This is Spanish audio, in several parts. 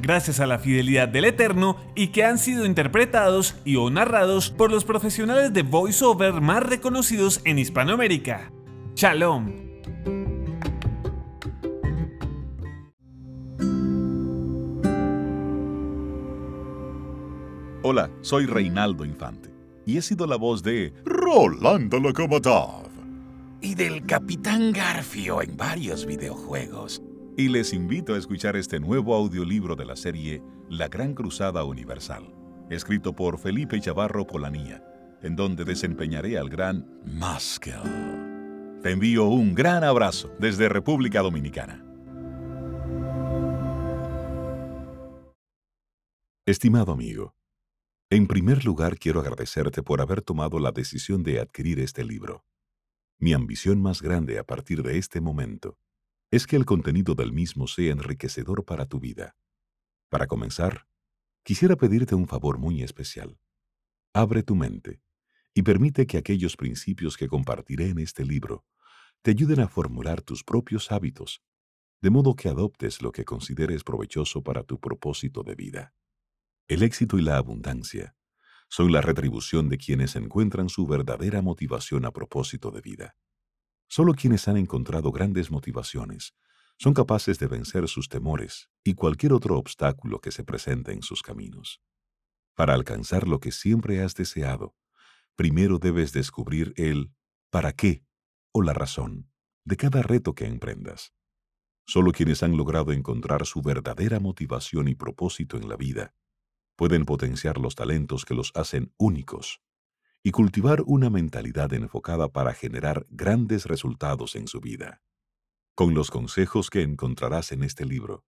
gracias a la fidelidad del Eterno y que han sido interpretados y o narrados por los profesionales de voiceover más reconocidos en Hispanoamérica. Shalom. Hola, soy Reinaldo Infante y he sido la voz de Rolando Lokomatov y del Capitán Garfio en varios videojuegos y les invito a escuchar este nuevo audiolibro de la serie La Gran Cruzada Universal, escrito por Felipe Chavarro Polanía, en donde desempeñaré al gran Maskel. Te envío un gran abrazo desde República Dominicana. Estimado amigo, en primer lugar quiero agradecerte por haber tomado la decisión de adquirir este libro. Mi ambición más grande a partir de este momento es que el contenido del mismo sea enriquecedor para tu vida. Para comenzar, quisiera pedirte un favor muy especial. Abre tu mente y permite que aquellos principios que compartiré en este libro te ayuden a formular tus propios hábitos, de modo que adoptes lo que consideres provechoso para tu propósito de vida. El éxito y la abundancia son la retribución de quienes encuentran su verdadera motivación a propósito de vida. Solo quienes han encontrado grandes motivaciones son capaces de vencer sus temores y cualquier otro obstáculo que se presente en sus caminos. Para alcanzar lo que siempre has deseado, primero debes descubrir el para qué o la razón de cada reto que emprendas. Solo quienes han logrado encontrar su verdadera motivación y propósito en la vida pueden potenciar los talentos que los hacen únicos y cultivar una mentalidad enfocada para generar grandes resultados en su vida. Con los consejos que encontrarás en este libro,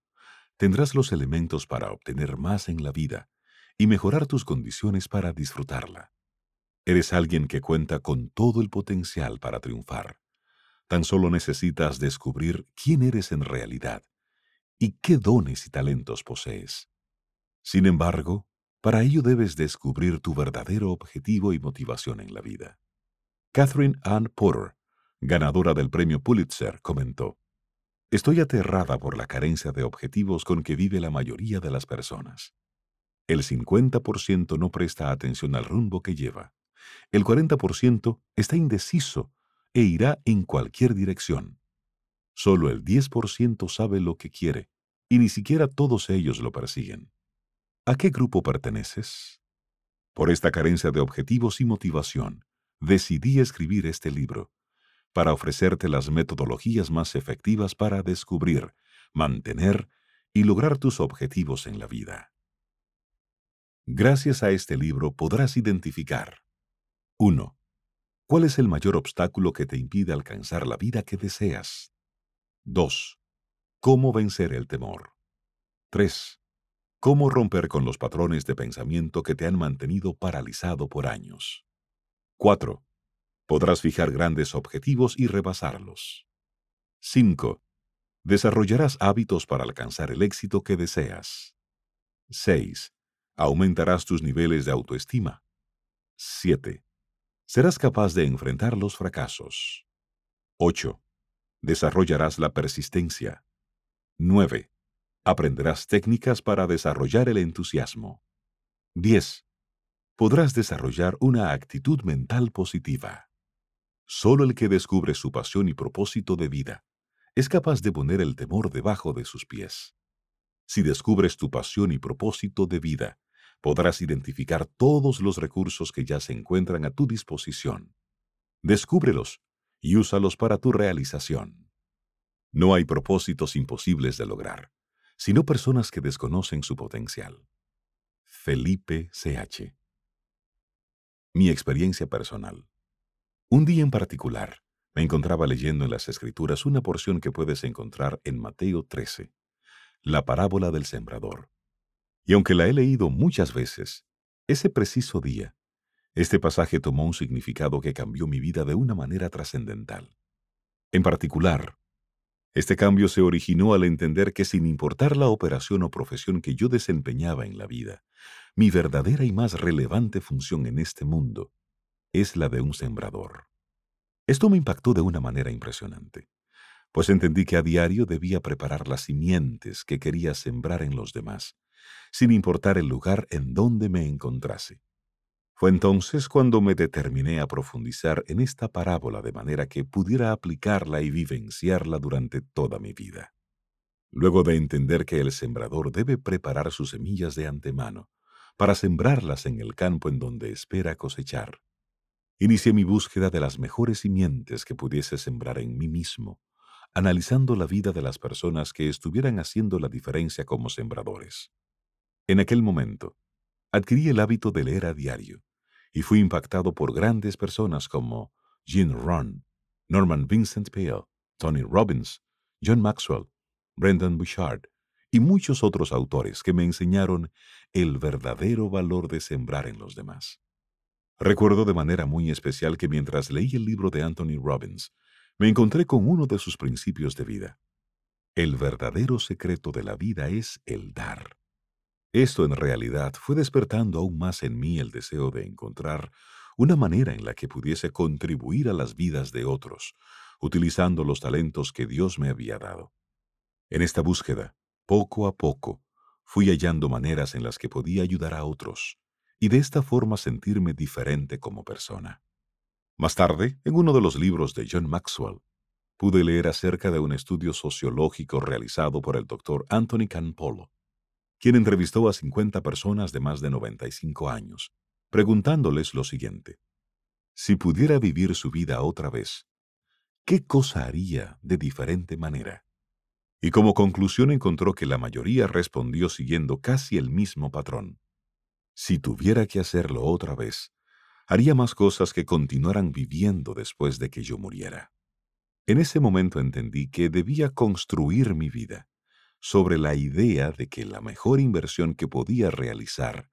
tendrás los elementos para obtener más en la vida y mejorar tus condiciones para disfrutarla. Eres alguien que cuenta con todo el potencial para triunfar. Tan solo necesitas descubrir quién eres en realidad y qué dones y talentos posees. Sin embargo, para ello debes descubrir tu verdadero objetivo y motivación en la vida. Catherine Ann Porter, ganadora del premio Pulitzer, comentó, Estoy aterrada por la carencia de objetivos con que vive la mayoría de las personas. El 50% no presta atención al rumbo que lleva. El 40% está indeciso e irá en cualquier dirección. Solo el 10% sabe lo que quiere, y ni siquiera todos ellos lo persiguen. ¿A qué grupo perteneces? Por esta carencia de objetivos y motivación, decidí escribir este libro, para ofrecerte las metodologías más efectivas para descubrir, mantener y lograr tus objetivos en la vida. Gracias a este libro podrás identificar 1. ¿Cuál es el mayor obstáculo que te impide alcanzar la vida que deseas? 2. ¿Cómo vencer el temor? 3. ¿Cómo romper con los patrones de pensamiento que te han mantenido paralizado por años? 4. Podrás fijar grandes objetivos y rebasarlos. 5. Desarrollarás hábitos para alcanzar el éxito que deseas. 6. Aumentarás tus niveles de autoestima. 7. Serás capaz de enfrentar los fracasos. 8. Desarrollarás la persistencia. 9. Aprenderás técnicas para desarrollar el entusiasmo. 10. Podrás desarrollar una actitud mental positiva. Solo el que descubre su pasión y propósito de vida es capaz de poner el temor debajo de sus pies. Si descubres tu pasión y propósito de vida, podrás identificar todos los recursos que ya se encuentran a tu disposición. Descúbrelos y úsalos para tu realización. No hay propósitos imposibles de lograr, sino personas que desconocen su potencial. Felipe CH. Mi experiencia personal. Un día en particular, me encontraba leyendo en las Escrituras una porción que puedes encontrar en Mateo 13, la parábola del sembrador. Y aunque la he leído muchas veces, ese preciso día, este pasaje tomó un significado que cambió mi vida de una manera trascendental. En particular, este cambio se originó al entender que sin importar la operación o profesión que yo desempeñaba en la vida, mi verdadera y más relevante función en este mundo es la de un sembrador. Esto me impactó de una manera impresionante, pues entendí que a diario debía preparar las simientes que quería sembrar en los demás, sin importar el lugar en donde me encontrase. Fue entonces cuando me determiné a profundizar en esta parábola de manera que pudiera aplicarla y vivenciarla durante toda mi vida. Luego de entender que el sembrador debe preparar sus semillas de antemano para sembrarlas en el campo en donde espera cosechar, Inicié mi búsqueda de las mejores simientes que pudiese sembrar en mí mismo, analizando la vida de las personas que estuvieran haciendo la diferencia como sembradores. En aquel momento, adquirí el hábito de leer a diario y fui impactado por grandes personas como Jean Ron, Norman Vincent Peale, Tony Robbins, John Maxwell, Brendan Bouchard y muchos otros autores que me enseñaron el verdadero valor de sembrar en los demás. Recuerdo de manera muy especial que mientras leí el libro de Anthony Robbins, me encontré con uno de sus principios de vida. El verdadero secreto de la vida es el dar. Esto en realidad fue despertando aún más en mí el deseo de encontrar una manera en la que pudiese contribuir a las vidas de otros, utilizando los talentos que Dios me había dado. En esta búsqueda, poco a poco, fui hallando maneras en las que podía ayudar a otros, y de esta forma sentirme diferente como persona. Más tarde, en uno de los libros de John Maxwell, pude leer acerca de un estudio sociológico realizado por el doctor Anthony Campolo, quien entrevistó a 50 personas de más de 95 años, preguntándoles lo siguiente. Si pudiera vivir su vida otra vez, ¿qué cosa haría de diferente manera? Y como conclusión encontró que la mayoría respondió siguiendo casi el mismo patrón. Si tuviera que hacerlo otra vez, haría más cosas que continuaran viviendo después de que yo muriera. En ese momento entendí que debía construir mi vida sobre la idea de que la mejor inversión que podía realizar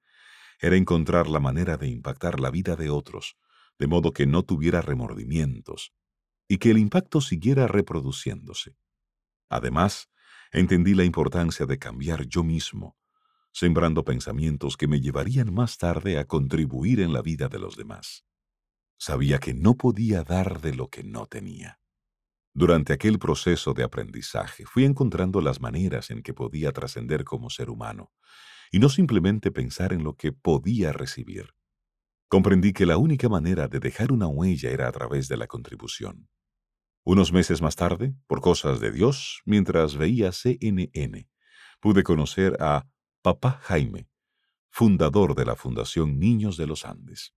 era encontrar la manera de impactar la vida de otros, de modo que no tuviera remordimientos, y que el impacto siguiera reproduciéndose. Además, entendí la importancia de cambiar yo mismo, sembrando pensamientos que me llevarían más tarde a contribuir en la vida de los demás. Sabía que no podía dar de lo que no tenía. Durante aquel proceso de aprendizaje fui encontrando las maneras en que podía trascender como ser humano, y no simplemente pensar en lo que podía recibir. Comprendí que la única manera de dejar una huella era a través de la contribución. Unos meses más tarde, por cosas de Dios, mientras veía CNN, pude conocer a Papá Jaime, fundador de la Fundación Niños de los Andes.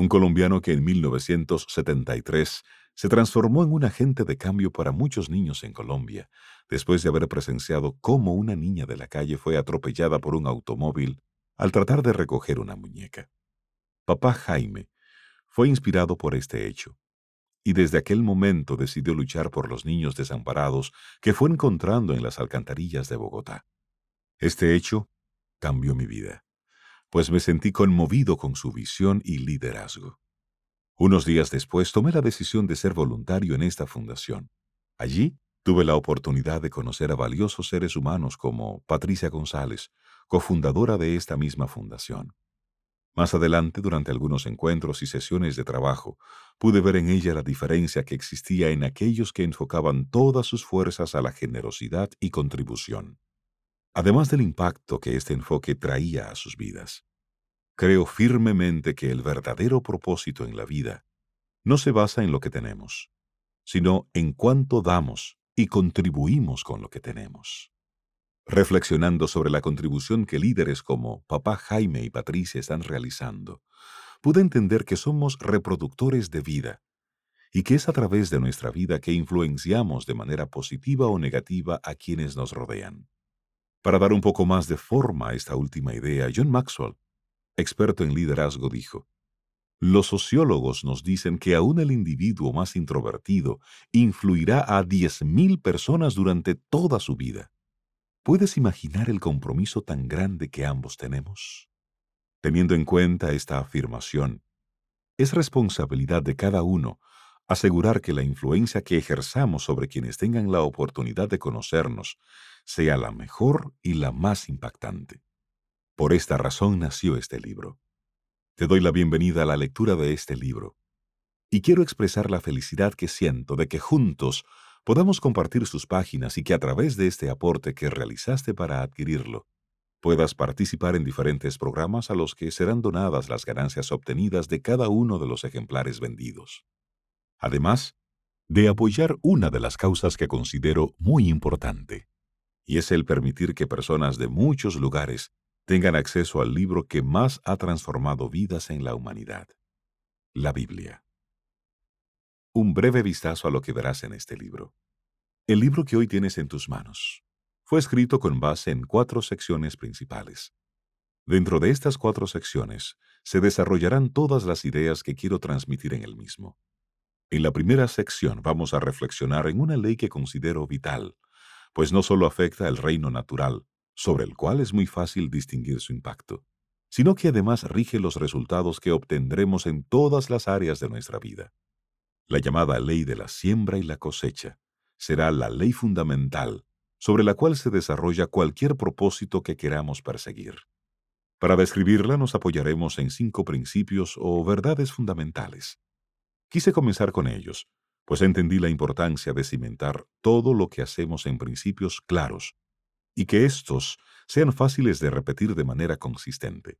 Un colombiano que en 1973 se transformó en un agente de cambio para muchos niños en Colombia, después de haber presenciado cómo una niña de la calle fue atropellada por un automóvil al tratar de recoger una muñeca. Papá Jaime fue inspirado por este hecho, y desde aquel momento decidió luchar por los niños desamparados que fue encontrando en las alcantarillas de Bogotá. Este hecho cambió mi vida, pues me sentí conmovido con su visión y liderazgo. Unos días después tomé la decisión de ser voluntario en esta fundación. Allí tuve la oportunidad de conocer a valiosos seres humanos como Patricia González, cofundadora de esta misma fundación. Más adelante, durante algunos encuentros y sesiones de trabajo, pude ver en ella la diferencia que existía en aquellos que enfocaban todas sus fuerzas a la generosidad y contribución además del impacto que este enfoque traía a sus vidas. Creo firmemente que el verdadero propósito en la vida no se basa en lo que tenemos, sino en cuánto damos y contribuimos con lo que tenemos. Reflexionando sobre la contribución que líderes como Papá Jaime y Patricia están realizando, pude entender que somos reproductores de vida y que es a través de nuestra vida que influenciamos de manera positiva o negativa a quienes nos rodean. Para dar un poco más de forma a esta última idea, John Maxwell, experto en liderazgo, dijo, los sociólogos nos dicen que aún el individuo más introvertido influirá a 10.000 personas durante toda su vida. ¿Puedes imaginar el compromiso tan grande que ambos tenemos? Teniendo en cuenta esta afirmación, es responsabilidad de cada uno asegurar que la influencia que ejerzamos sobre quienes tengan la oportunidad de conocernos sea la mejor y la más impactante. Por esta razón nació este libro. Te doy la bienvenida a la lectura de este libro. Y quiero expresar la felicidad que siento de que juntos podamos compartir sus páginas y que a través de este aporte que realizaste para adquirirlo, puedas participar en diferentes programas a los que serán donadas las ganancias obtenidas de cada uno de los ejemplares vendidos además de apoyar una de las causas que considero muy importante, y es el permitir que personas de muchos lugares tengan acceso al libro que más ha transformado vidas en la humanidad, la Biblia. Un breve vistazo a lo que verás en este libro. El libro que hoy tienes en tus manos fue escrito con base en cuatro secciones principales. Dentro de estas cuatro secciones se desarrollarán todas las ideas que quiero transmitir en el mismo. En la primera sección vamos a reflexionar en una ley que considero vital, pues no solo afecta al reino natural, sobre el cual es muy fácil distinguir su impacto, sino que además rige los resultados que obtendremos en todas las áreas de nuestra vida. La llamada ley de la siembra y la cosecha será la ley fundamental sobre la cual se desarrolla cualquier propósito que queramos perseguir. Para describirla nos apoyaremos en cinco principios o verdades fundamentales Quise comenzar con ellos, pues entendí la importancia de cimentar todo lo que hacemos en principios claros y que éstos sean fáciles de repetir de manera consistente.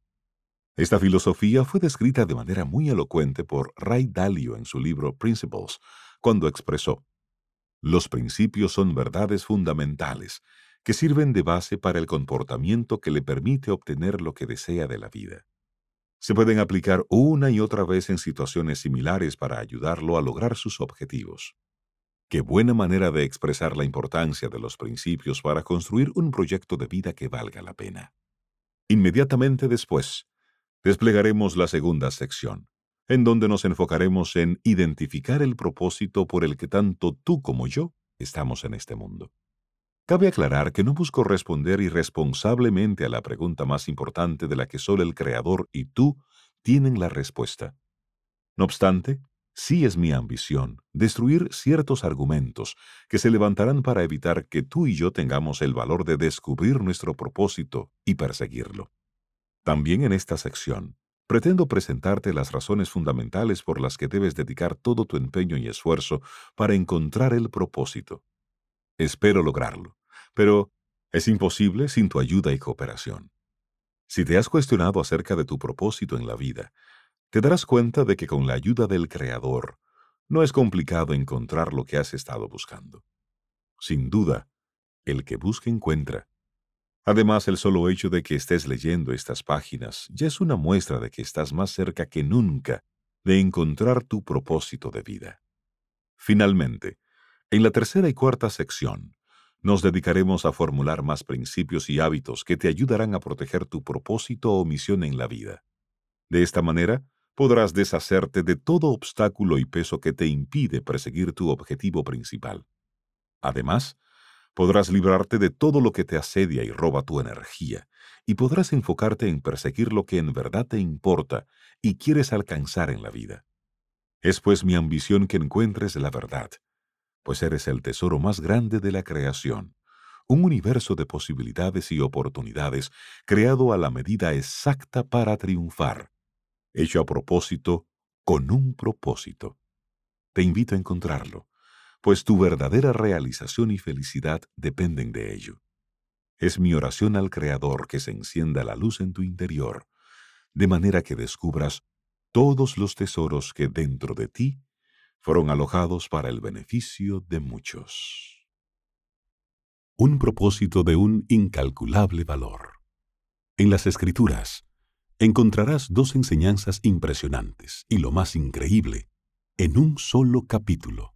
Esta filosofía fue descrita de manera muy elocuente por Ray Dalio en su libro Principles, cuando expresó, Los principios son verdades fundamentales que sirven de base para el comportamiento que le permite obtener lo que desea de la vida se pueden aplicar una y otra vez en situaciones similares para ayudarlo a lograr sus objetivos. Qué buena manera de expresar la importancia de los principios para construir un proyecto de vida que valga la pena. Inmediatamente después, desplegaremos la segunda sección, en donde nos enfocaremos en identificar el propósito por el que tanto tú como yo estamos en este mundo. Cabe aclarar que no busco responder irresponsablemente a la pregunta más importante de la que solo el Creador y tú tienen la respuesta. No obstante, sí es mi ambición destruir ciertos argumentos que se levantarán para evitar que tú y yo tengamos el valor de descubrir nuestro propósito y perseguirlo. También en esta sección, pretendo presentarte las razones fundamentales por las que debes dedicar todo tu empeño y esfuerzo para encontrar el propósito. Espero lograrlo pero es imposible sin tu ayuda y cooperación. Si te has cuestionado acerca de tu propósito en la vida, te darás cuenta de que con la ayuda del Creador no es complicado encontrar lo que has estado buscando. Sin duda, el que busca encuentra. Además, el solo hecho de que estés leyendo estas páginas ya es una muestra de que estás más cerca que nunca de encontrar tu propósito de vida. Finalmente, en la tercera y cuarta sección, nos dedicaremos a formular más principios y hábitos que te ayudarán a proteger tu propósito o misión en la vida. De esta manera, podrás deshacerte de todo obstáculo y peso que te impide perseguir tu objetivo principal. Además, podrás librarte de todo lo que te asedia y roba tu energía, y podrás enfocarte en perseguir lo que en verdad te importa y quieres alcanzar en la vida. Es pues mi ambición que encuentres la verdad, pues eres el tesoro más grande de la creación, un universo de posibilidades y oportunidades creado a la medida exacta para triunfar, hecho a propósito con un propósito. Te invito a encontrarlo, pues tu verdadera realización y felicidad dependen de ello. Es mi oración al Creador que se encienda la luz en tu interior, de manera que descubras todos los tesoros que dentro de ti fueron alojados para el beneficio de muchos. Un propósito de un incalculable valor. En las Escrituras encontrarás dos enseñanzas impresionantes y lo más increíble, en un solo capítulo.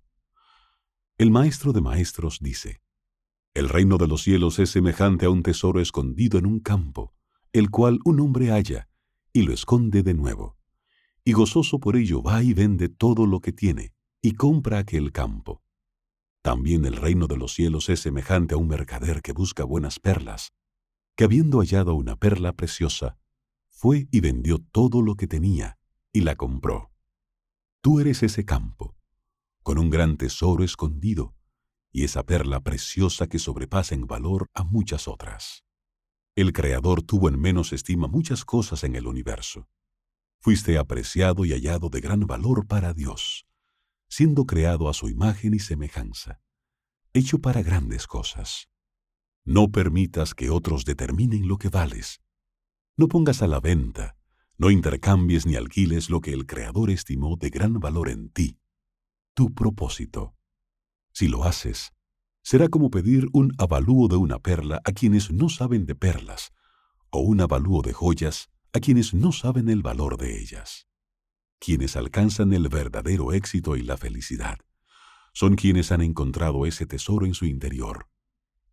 El Maestro de Maestros dice, El reino de los cielos es semejante a un tesoro escondido en un campo, el cual un hombre halla y lo esconde de nuevo. Y gozoso por ello va y vende todo lo que tiene y compra aquel campo. También el reino de los cielos es semejante a un mercader que busca buenas perlas, que habiendo hallado una perla preciosa, fue y vendió todo lo que tenía y la compró. Tú eres ese campo, con un gran tesoro escondido, y esa perla preciosa que sobrepasa en valor a muchas otras. El Creador tuvo en menos estima muchas cosas en el universo. Fuiste apreciado y hallado de gran valor para Dios, siendo creado a su imagen y semejanza, hecho para grandes cosas. No permitas que otros determinen lo que vales. No pongas a la venta, no intercambies ni alquiles lo que el Creador estimó de gran valor en ti, tu propósito. Si lo haces, será como pedir un avalúo de una perla a quienes no saben de perlas, o un avalúo de joyas a quienes no saben el valor de ellas. Quienes alcanzan el verdadero éxito y la felicidad son quienes han encontrado ese tesoro en su interior,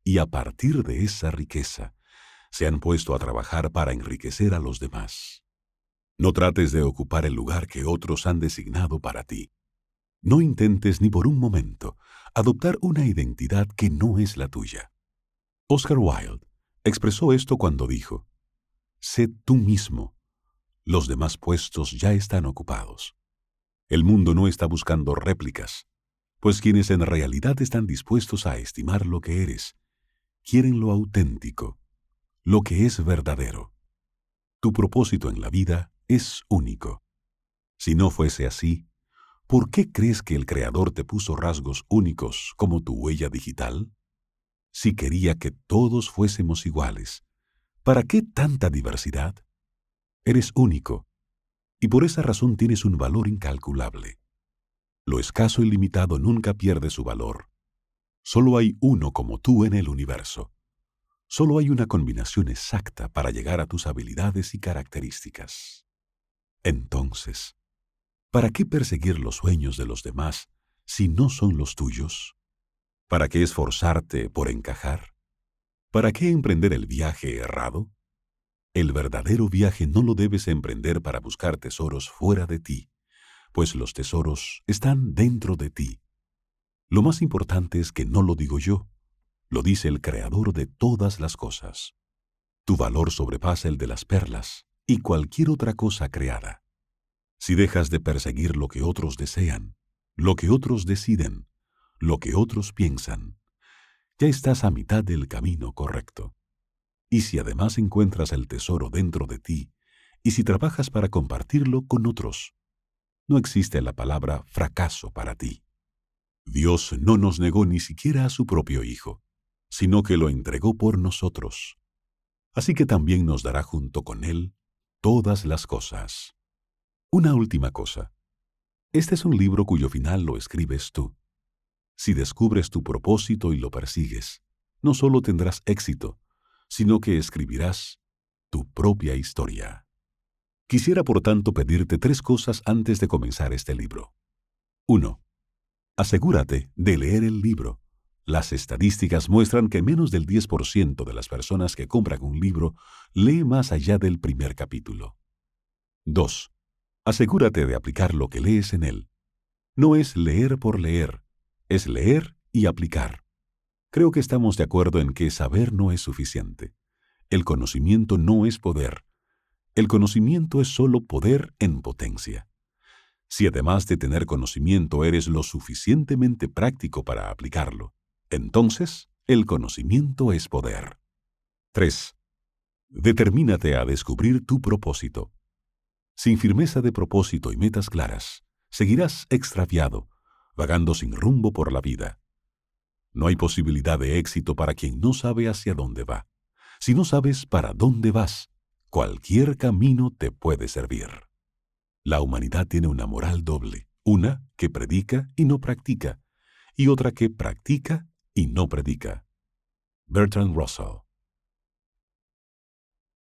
y a partir de esa riqueza se han puesto a trabajar para enriquecer a los demás. No trates de ocupar el lugar que otros han designado para ti. No intentes ni por un momento adoptar una identidad que no es la tuya. Oscar Wilde expresó esto cuando dijo, Sé tú mismo. Los demás puestos ya están ocupados. El mundo no está buscando réplicas, pues quienes en realidad están dispuestos a estimar lo que eres, quieren lo auténtico, lo que es verdadero. Tu propósito en la vida es único. Si no fuese así, ¿por qué crees que el Creador te puso rasgos únicos como tu huella digital? Si quería que todos fuésemos iguales, ¿para qué tanta diversidad? Eres único, y por esa razón tienes un valor incalculable. Lo escaso y limitado nunca pierde su valor. Solo hay uno como tú en el universo. Solo hay una combinación exacta para llegar a tus habilidades y características. Entonces, ¿para qué perseguir los sueños de los demás si no son los tuyos? ¿Para qué esforzarte por encajar? ¿Para qué emprender el viaje errado? El verdadero viaje no lo debes emprender para buscar tesoros fuera de ti, pues los tesoros están dentro de ti. Lo más importante es que no lo digo yo, lo dice el Creador de todas las cosas. Tu valor sobrepasa el de las perlas, y cualquier otra cosa creada. Si dejas de perseguir lo que otros desean, lo que otros deciden, lo que otros piensan, ya estás a mitad del camino correcto. Y si además encuentras el tesoro dentro de ti, y si trabajas para compartirlo con otros, no existe la palabra fracaso para ti. Dios no nos negó ni siquiera a su propio Hijo, sino que lo entregó por nosotros. Así que también nos dará junto con Él todas las cosas. Una última cosa. Este es un libro cuyo final lo escribes tú. Si descubres tu propósito y lo persigues, no solo tendrás éxito, sino que escribirás tu propia historia. Quisiera por tanto pedirte tres cosas antes de comenzar este libro. 1. Asegúrate de leer el libro. Las estadísticas muestran que menos del 10% de las personas que compran un libro lee más allá del primer capítulo. 2. Asegúrate de aplicar lo que lees en él. No es leer por leer, es leer y aplicar. Creo que estamos de acuerdo en que saber no es suficiente. El conocimiento no es poder. El conocimiento es solo poder en potencia. Si además de tener conocimiento eres lo suficientemente práctico para aplicarlo, entonces, el conocimiento es poder. 3. Determínate a descubrir tu propósito. Sin firmeza de propósito y metas claras, seguirás extraviado, vagando sin rumbo por la vida. No hay posibilidad de éxito para quien no sabe hacia dónde va. Si no sabes para dónde vas, cualquier camino te puede servir. La humanidad tiene una moral doble, una que predica y no practica, y otra que practica y no predica. Bertrand Russell